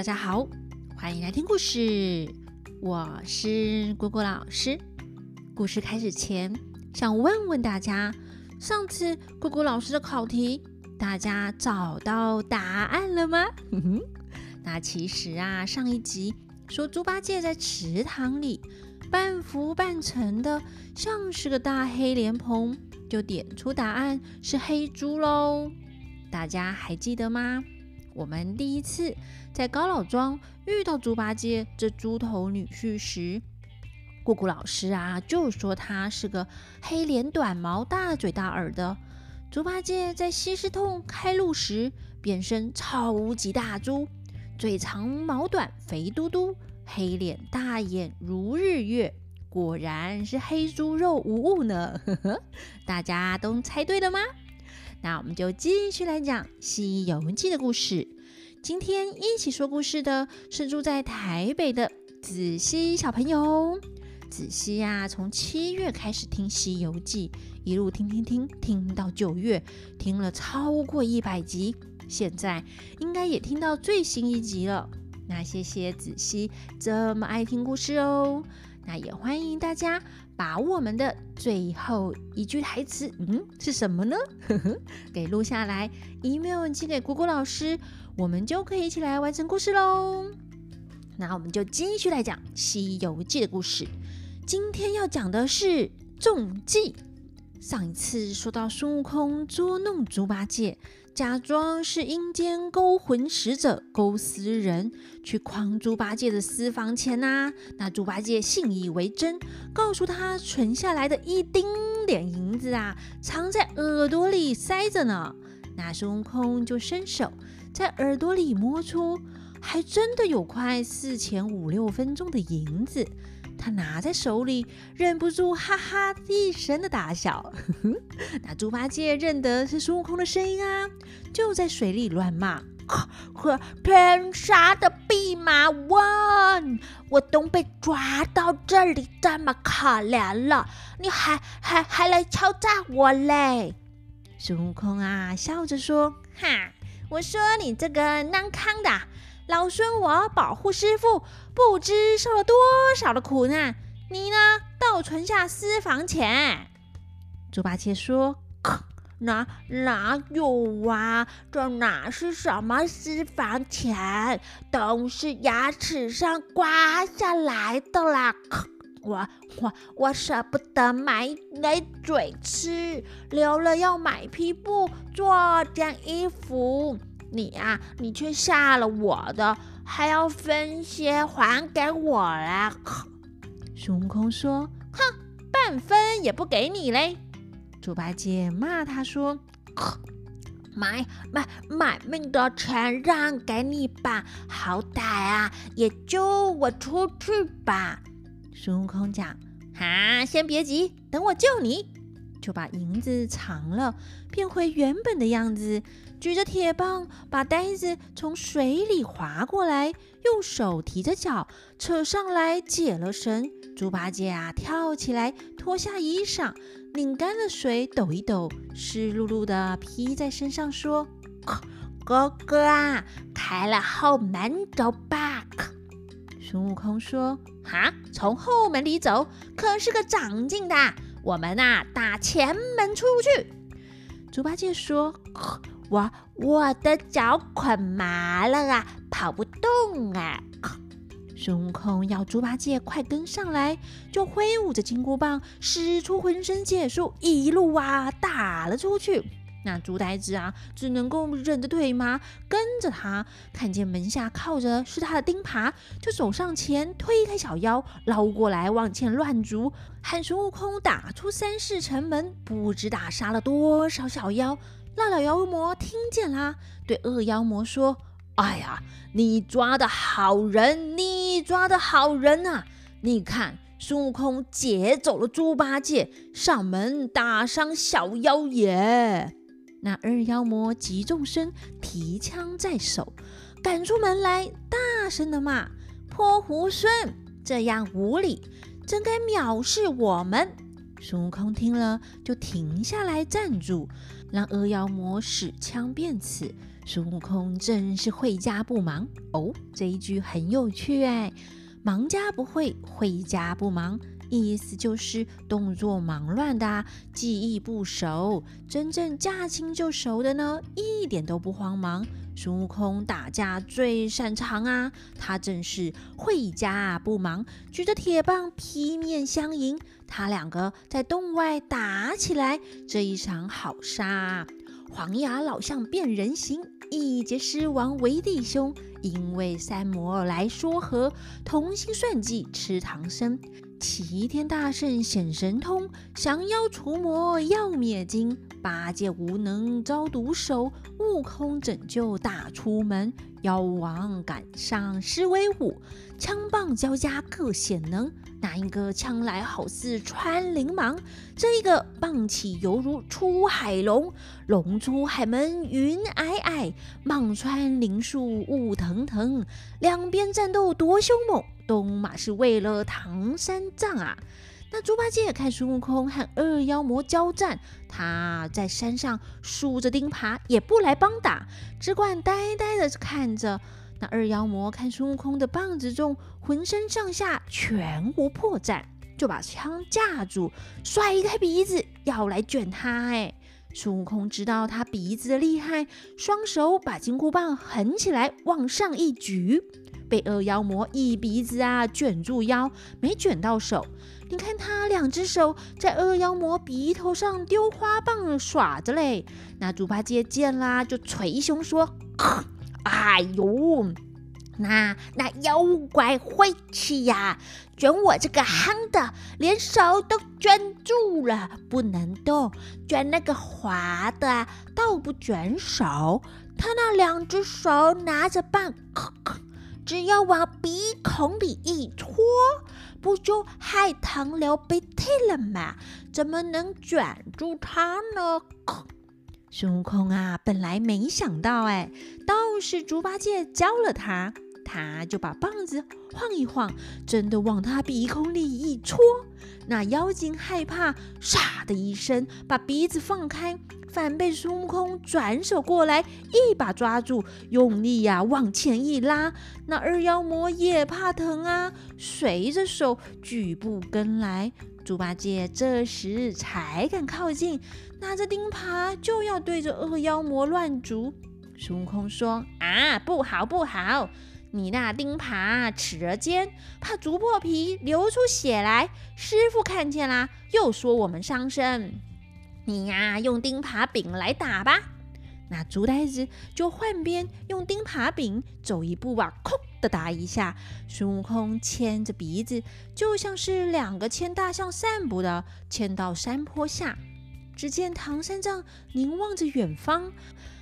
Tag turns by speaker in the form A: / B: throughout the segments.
A: 大家好，欢迎来听故事。我是果果老师。故事开始前，想问问大家，上次果果老师的考题，大家找到答案了吗？那其实啊，上一集说猪八戒在池塘里半浮半沉的，像是个大黑莲蓬，就点出答案是黑猪喽。大家还记得吗？我们第一次在高老庄遇到猪八戒这猪头女婿时，姑姑老师啊就说他是个黑脸短毛、大嘴大耳的。猪八戒在西施洞开路时变身超级大猪，嘴长毛短，肥嘟嘟，黑脸大眼如日月，果然是黑猪肉无误呢。呵呵，大家都猜对了吗？那我们就继续来讲《西游记》的故事。今天一起说故事的是住在台北的子熙小朋友。子熙呀，从七月开始听《西游记》，一路听听听，听到九月，听了超过一百集，现在应该也听到最新一集了。那谢谢子熙这么爱听故事哦。那也欢迎大家把我们的最后一句台词，嗯，是什么呢？给录下来，email 寄给果果老师，我们就可以一起来完成故事喽。那我们就继续来讲《西游记》的故事。今天要讲的是中计。上一次说到孙悟空捉弄猪八戒。假装是阴间勾魂使者勾思人去诓猪八戒的私房钱呐，那猪八戒信以为真，告诉他存下来的一丁点银子啊，藏在耳朵里塞着呢。那孙悟空就伸手在耳朵里摸出，还真的有块四钱五六分重的银子。他拿在手里，忍不住哈哈一声的大笑。那猪八戒认得是孙悟空的声音啊，就在水里乱骂：“呵，天杀的弼马温！我都被抓到这里这么可怜了，你还还还来敲诈我嘞！”孙悟空啊，笑着说：“哈，我说你这个难康的。”老孙我保护师傅，不知受了多少的苦难。你呢，倒存下私房钱。猪八戒说：“哪哪有啊？这哪是什么私房钱？都是牙齿上刮下来的啦！我我我舍不得买奶嘴吃，留了要买匹布做件衣服。”你啊，你却下了我的，还要分些还给我啦！孙悟空说：“哼，半分也不给你嘞！”猪八戒骂他说：“买买买命的钱让给你吧，好歹啊也救我出去吧！”孙悟空讲：“哈，先别急，等我救你。”就把银子藏了，变回原本的样子，举着铁棒把袋子从水里划过来，用手提着脚扯上来，解了绳。猪八戒啊，跳起来脱下衣裳，拧干了水，抖一抖，湿漉漉的披在身上，说：“哥哥啊，开了后门走吧。”孙悟空说：“哈，从后门里走，可是个长进的。”我们呐，打前门出去。猪八戒说：“我我的脚捆麻了啊，跑不动啊。”孙悟空要猪八戒快跟上来，就挥舞着金箍棒，使出浑身解数，一路啊打了出去。那猪呆子啊，只能够忍着腿麻跟着他。看见门下靠着是他的钉耙，就走上前推开小妖，捞过来往前乱逐，喊孙悟空打出三世城门，不知打杀了多少小妖。那老妖魔听见啦，对恶妖魔说：“哎呀，你抓的好人，你抓的好人啊！你看孙悟空劫走了猪八戒，上门打伤小妖也。”那二妖魔急众生提枪在手，赶出门来，大声的骂：“泼猢狲，这样无礼，真该藐视我们！”孙悟空听了，就停下来站住，让鹅妖魔使枪便刺。孙悟空真是会家不忙哦，这一句很有趣哎，忙家不会，会家不忙。意思就是动作忙乱的，记忆不熟；真正驾轻就熟的呢，一点都不慌忙。孙悟空打架最擅长啊，他正是会家不忙，举着铁棒劈面相迎。他两个在洞外打起来，这一场好杀！黄牙老象变人形，一结狮王为弟兄，因为三魔来说和，同心算计吃唐僧。齐天大圣显神通，降妖除魔要灭金，八戒无能遭毒手，悟空拯救大出门，妖王赶上施威武，枪棒交加各显能，那一个枪来好似穿林芒？这一个棒起犹如出海龙，龙出海门云霭霭，蟒穿林树雾腾腾，两边战斗多凶猛。东马是为了唐三藏啊！那猪八戒看孙悟空和二妖魔交战，他在山上竖着钉耙，也不来帮打，只管呆呆的看着。那二妖魔看孙悟空的棒子重，浑身上下全无破绽，就把枪架住，甩开鼻子要来卷他。哎，孙悟空知道他鼻子的厉害，双手把金箍棒横起来，往上一举。被二妖魔一鼻子啊卷住腰，没卷到手。你看他两只手在二妖魔鼻头上丢花棒耍着嘞。那猪八戒见啦，就捶胸说：“哎呦，那那妖怪晦气呀，卷我这个憨的，连手都卷住了，不能动。卷那个滑的，倒不卷手。他那两只手拿着棒。”只要往鼻孔里一戳，不就害糖流鼻涕了吗？怎么能卷住他呢？孙悟空啊，本来没想到，哎，倒是猪八戒教了他，他就把棒子晃一晃，真的往他鼻孔里一戳。那妖精害怕，唰的一声把鼻子放开。反被孙悟空转手过来，一把抓住，用力呀往前一拉。那二妖魔也怕疼啊，随着手举步跟来。猪八戒这时才敢靠近，拿着钉耙就要对着二妖魔乱逐。孙悟空说：“啊，不好不好，你那钉耙齿儿尖，怕啄破皮流出血来，师傅看见啦，又说我们伤身。”你呀，用钉耙柄来打吧。那猪呆子就换边，用钉耙柄走一步啊，哐的打一下。孙悟空牵着鼻子，就像是两个牵大象散步的，牵到山坡下。只见唐三藏凝望着远方，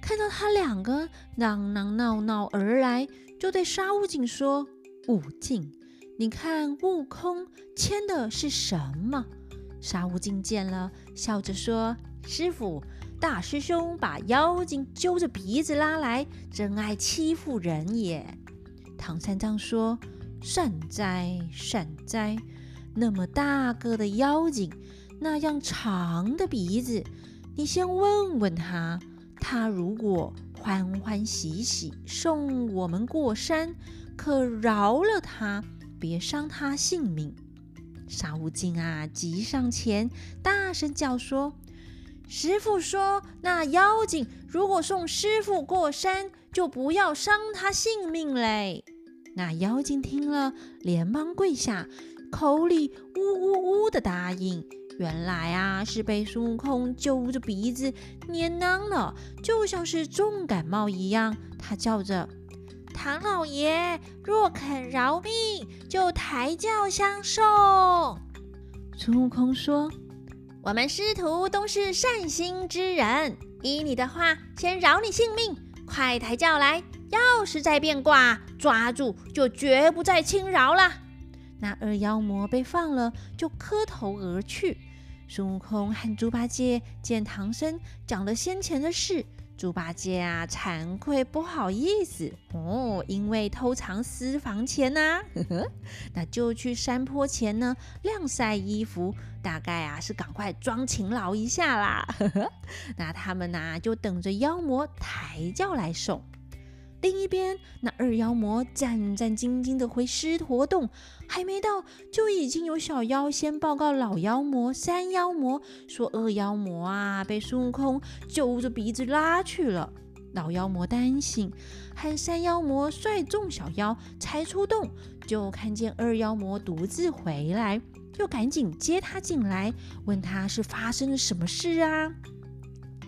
A: 看到他两个嚷嚷闹闹而来，就对沙悟净说：“悟净，你看悟空牵的是什么？”沙悟净见了，笑着说：“师傅，大师兄把妖精揪着鼻子拉来，真爱欺负人也。”唐三藏说：“善哉善哉，那么大个的妖精，那样长的鼻子，你先问问他，他如果欢欢喜喜送我们过山，可饶了他，别伤他性命。”沙悟净啊，急上前，大声叫说：“师傅说，那妖精如果送师傅过山，就不要伤他性命嘞。”那妖精听了，连忙跪下，口里呜呜呜的答应。原来啊，是被孙悟空揪着鼻子捏囊了，就像是重感冒一样。他叫着。唐老爷若肯饶命，就抬轿相送。孙悟空说：“我们师徒都是善心之人，依你的话，先饶你性命。快抬轿来！要是再变卦，抓住就绝不再轻饶了。”那二妖魔被放了，就磕头而去。孙悟空和猪八戒见唐僧讲了先前的事，猪八戒啊，惭愧不好意思哦，因为偷藏私房钱呐，那就去山坡前呢晾晒衣服，大概啊是赶快装勤劳一下啦。那他们呐就等着妖魔抬轿来送。另一边，那二妖魔战战兢兢的回狮驼洞，还没到，就已经有小妖先报告老妖魔、三妖魔，说二妖魔啊被孙悟空揪着鼻子拉去了。老妖魔担心，和三妖魔率众小妖才出洞，就看见二妖魔独自回来，就赶紧接他进来，问他是发生了什么事啊？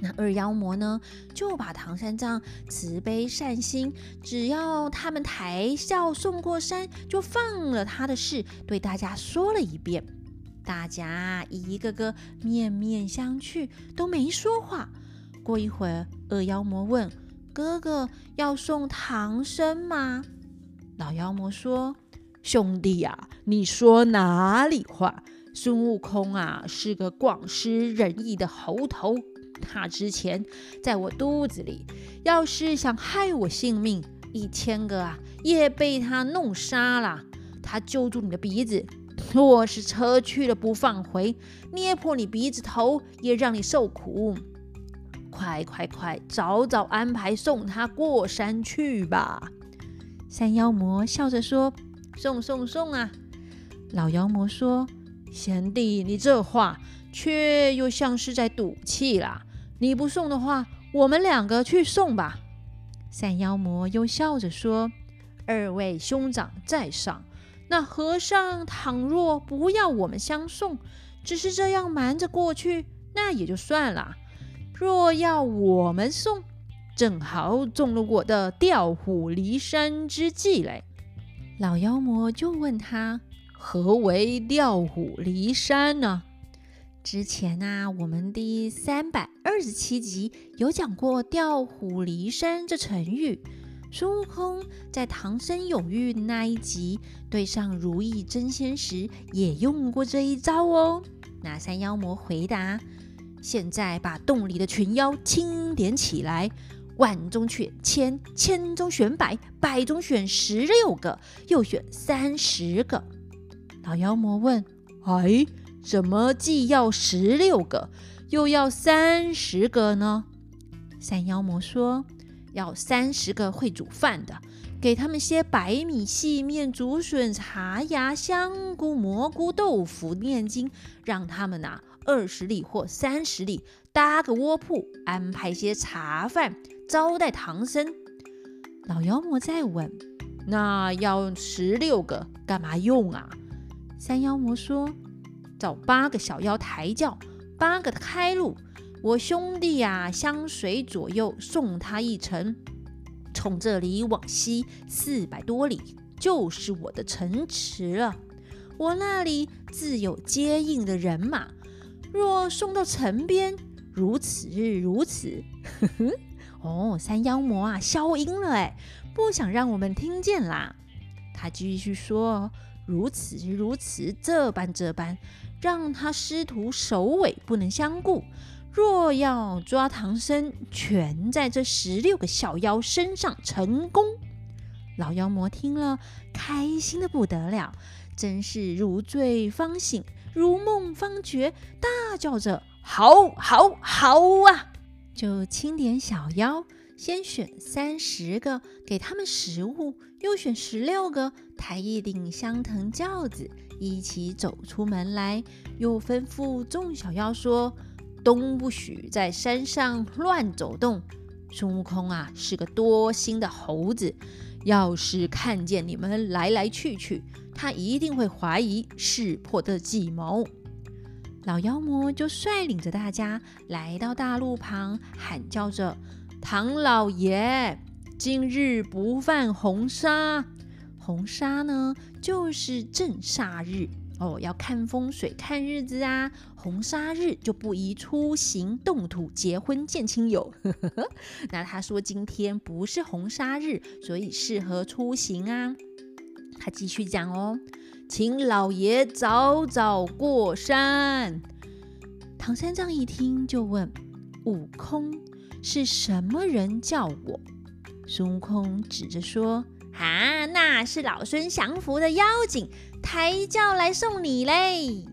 A: 那二妖魔呢，就把唐三藏慈悲善心，只要他们抬轿送过山，就放了他的事，对大家说了一遍。大家一个个面面相觑，都没说话。过一会儿，二妖魔问：“哥哥要送唐僧吗？”老妖魔说：“兄弟呀，你说哪里话？孙悟空啊，是个广施仁义的猴头。”他之前在我肚子里，要是想害我性命，一千个啊也被他弄杀了。他揪住你的鼻子，若是车去了不放回，捏破你鼻子头，也让你受苦。快快快，早早安排送他过山去吧！山妖魔笑着说：“送送送啊！”老妖魔说：“贤弟，你这话……”却又像是在赌气啦！你不送的话，我们两个去送吧。三妖魔又笑着说：“二位兄长在上，那和尚倘若不要我们相送，只是这样瞒着过去，那也就算了。若要我们送，正好中了我的调虎离山之计嘞。”老妖魔就问他：“何为调虎离山呢？”之前啊，我们第三百二十七集有讲过“调虎离山”这成语。孙悟空在唐僧有遇那一集对上如意真仙时，也用过这一招哦。那三妖魔回答：“现在把洞里的群妖清点起来，万中选千，千中选百，百中选十六个，又选三十个。”老妖魔问：“哎？”怎么既要十六个，又要三十个呢？三妖魔说：“要三十个会煮饭的，给他们些白米、细面、竹笋、茶芽、香菇、蘑菇、豆腐、念经，让他们呐二十里或三十里搭个窝铺，安排些茶饭招待唐僧。”老妖魔再问：“那要十六个干嘛用啊？”三妖魔说。找八个小妖抬轿，八个开路。我兄弟呀，相随左右，送他一程。从这里往西四百多里，就是我的城池了。我那里自有接应的人马。若送到城边，如此如此。哦，三妖魔啊，消音了哎，不想让我们听见啦。他继续说。如此如此，这般这般，让他师徒首尾不能相顾。若要抓唐僧，全在这十六个小妖身上成功。老妖魔听了，开心的不得了，真是如醉方醒，如梦方觉，大叫着：“好，好，好啊！”就清点小妖。先选三十个给他们食物，又选十六个抬一顶香藤轿子，一起走出门来。又吩咐众小妖说：“都不许在山上乱走动。孙悟空啊，是个多心的猴子，要是看见你们来来去去，他一定会怀疑识破的计谋。”老妖魔就率领着大家来到大路旁，喊叫着。唐老爷，今日不犯红纱。红纱呢，就是正煞日哦，要看风水、看日子啊。红纱日就不宜出行、动土、结婚、见亲友。那他说今天不是红纱日，所以适合出行啊。他继续讲哦，请老爷早早过山。唐三藏一听就问悟空。是什么人叫我？”孙悟空指着说：“啊，那是老孙降服的妖精，抬轿来送你嘞。”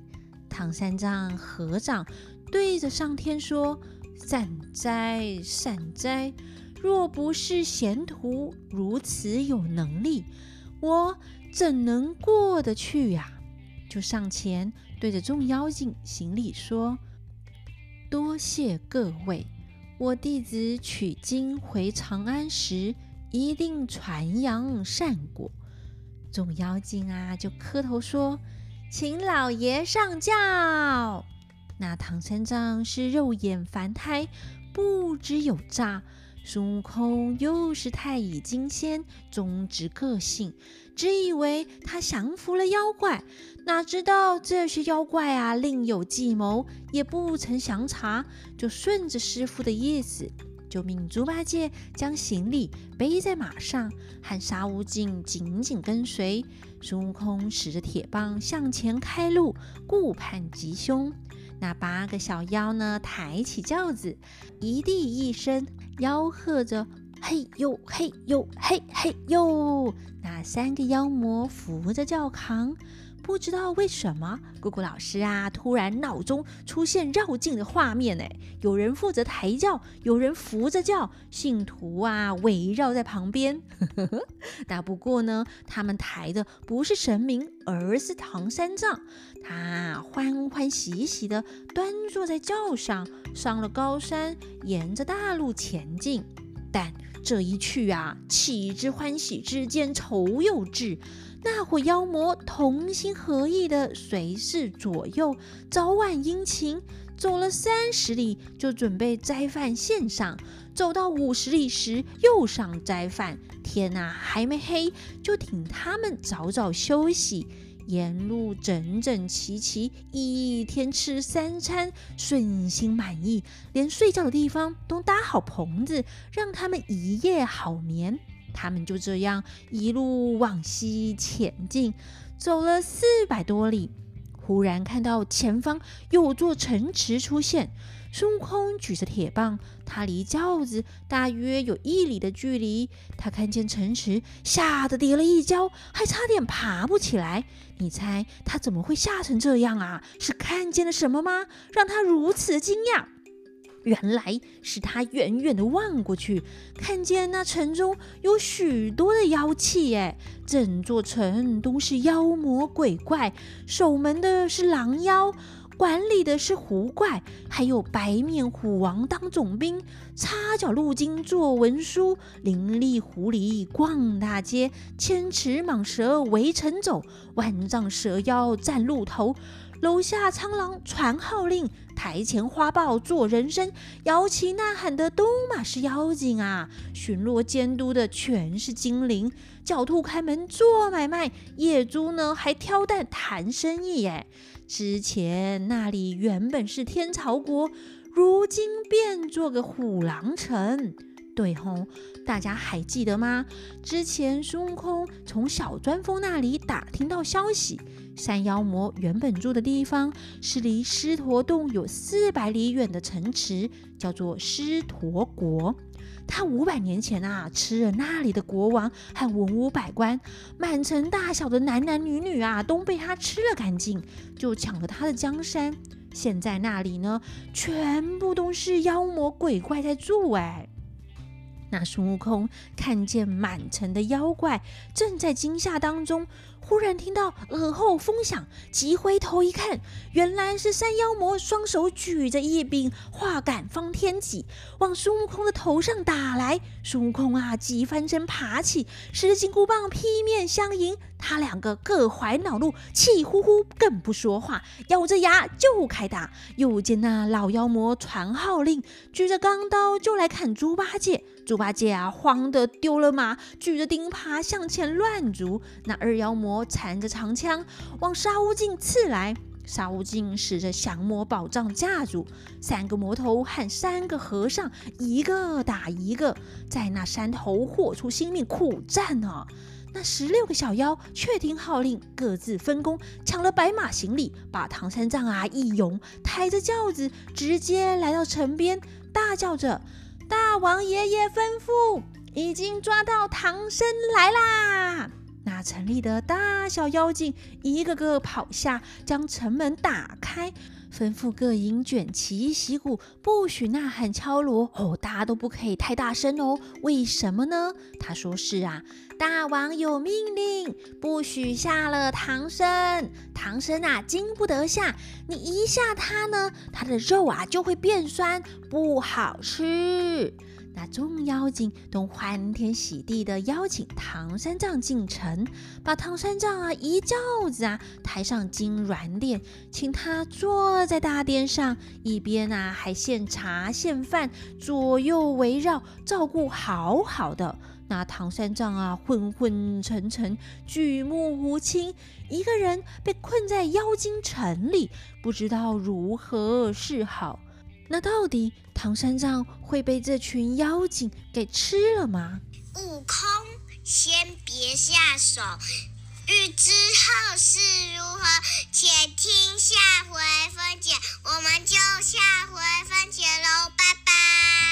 A: 唐三藏合掌对着上天说：“善哉善哉，若不是贤徒如此有能力，我怎能过得去呀？”就上前对着众妖精行礼说：“多谢各位，我弟子取经回长安时，一定传扬善果。”众妖精啊，就磕头说：“请老爷上轿。”那唐三藏是肉眼凡胎，不知有诈。孙悟空又是太乙金仙，忠直个性，只以为他降服了妖怪，哪知道这些妖怪啊另有计谋，也不曾详查，就顺着师傅的意思，就命猪八戒将行李背在马上，和沙悟净紧紧跟随。孙悟空使着铁棒向前开路，顾盼吉凶。那八个小妖呢，抬起轿子，一地一声吆喝着：“嘿呦嘿呦嘿嘿呦！”那三个妖魔扶着轿扛。不知道为什么，姑姑老师啊，突然脑中出现绕境的画面哎，有人负责抬轿，有人扶着轿，信徒啊围绕在旁边。那不过呢，他们抬的不是神明，而是唐三藏。他欢欢喜喜的端坐在轿上，上了高山，沿着大路前进。但这一去啊，岂知欢喜之间愁又至。那伙妖魔同心合意的随侍左右，早晚殷勤。走了三十里，就准备斋饭献上；走到五十里时，又上斋饭。天呐，还没黑，就请他们早早休息。沿路整整齐齐，一天吃三餐，顺心满意，连睡觉的地方都搭好棚子，让他们一夜好眠。他们就这样一路往西前进，走了四百多里，忽然看到前方有座城池出现。孙悟空举着铁棒，他离轿子大约有一里的距离。他看见城池，吓得跌了一跤，还差点爬不起来。你猜他怎么会吓成这样啊？是看见了什么吗？让他如此惊讶？原来是他远远的望过去，看见那城中有许多的妖气，哎，整座城都是妖魔鬼怪，守门的是狼妖。管理的是狐怪，还有白面虎王当总兵，插脚鹿精做文书，伶俐狐狸逛大街，千尺蟒蛇围城走，万丈蛇妖站路头，楼下苍狼传号令，台前花豹做人声，摇旗呐喊的都嘛是妖精啊，巡逻监督的全是精灵，狡兔开门做买卖，野猪呢还挑担谈生意耶。之前那里原本是天朝国，如今变做个虎狼城。对吼，大家还记得吗？之前孙悟空从小钻风那里打听到消息，山妖魔原本住的地方是离狮驼洞有四百里远的城池，叫做狮驼国。他五百年前啊，吃了那里的国王和文武百官，满城大小的男男女女啊，都被他吃了干净，就抢了他的江山。现在那里呢，全部都是妖魔鬼怪在住哎。那孙悟空看见满城的妖怪，正在惊吓当中。忽然听到耳后风响，急回头一看，原来是山妖魔双手举着一柄画杆方天戟，往孙悟空的头上打来。孙悟空啊，急翻身爬起，使金箍棒劈面相迎。他两个各怀恼怒，气呼呼，更不说话，咬着牙就开打。又见那老妖魔传号令，举着钢刀就来砍猪八戒。猪八戒啊，慌得丢了马，举着钉耙向前乱逐。那二妖魔缠着长枪往沙悟净刺来，沙悟净使着降魔宝杖架住。三个魔头和三个和尚，一个打一个，在那山头豁出性命苦战呢。那十六个小妖却听号令，各自分工，抢了白马行李，把唐三藏啊一拥，抬着轿子直接来到城边，大叫着。大王爷爷吩咐，已经抓到唐僧来啦！那城里的大小妖精一个个跑下，将城门打开。吩咐各营卷旗息鼓，不许呐喊敲锣哦，大家都不可以太大声哦。为什么呢？他说是啊，大王有命令，不许下了唐僧。唐僧啊，经不得下，你一下他呢，他的肉啊就会变酸，不好吃。那众妖精都欢天喜地的邀请唐三藏进城，把唐三藏啊一轿子啊抬上金銮殿，请他坐在大殿上，一边啊还献茶献饭，左右围绕，照顾好好的。那唐三藏啊昏昏沉沉，举目无亲，一个人被困在妖精城里，不知道如何是好。那到底唐三藏会被这群妖精给吃了吗？
B: 悟空，先别下手，欲知后事如何，且听下回分解。我们就下回分解喽，拜拜。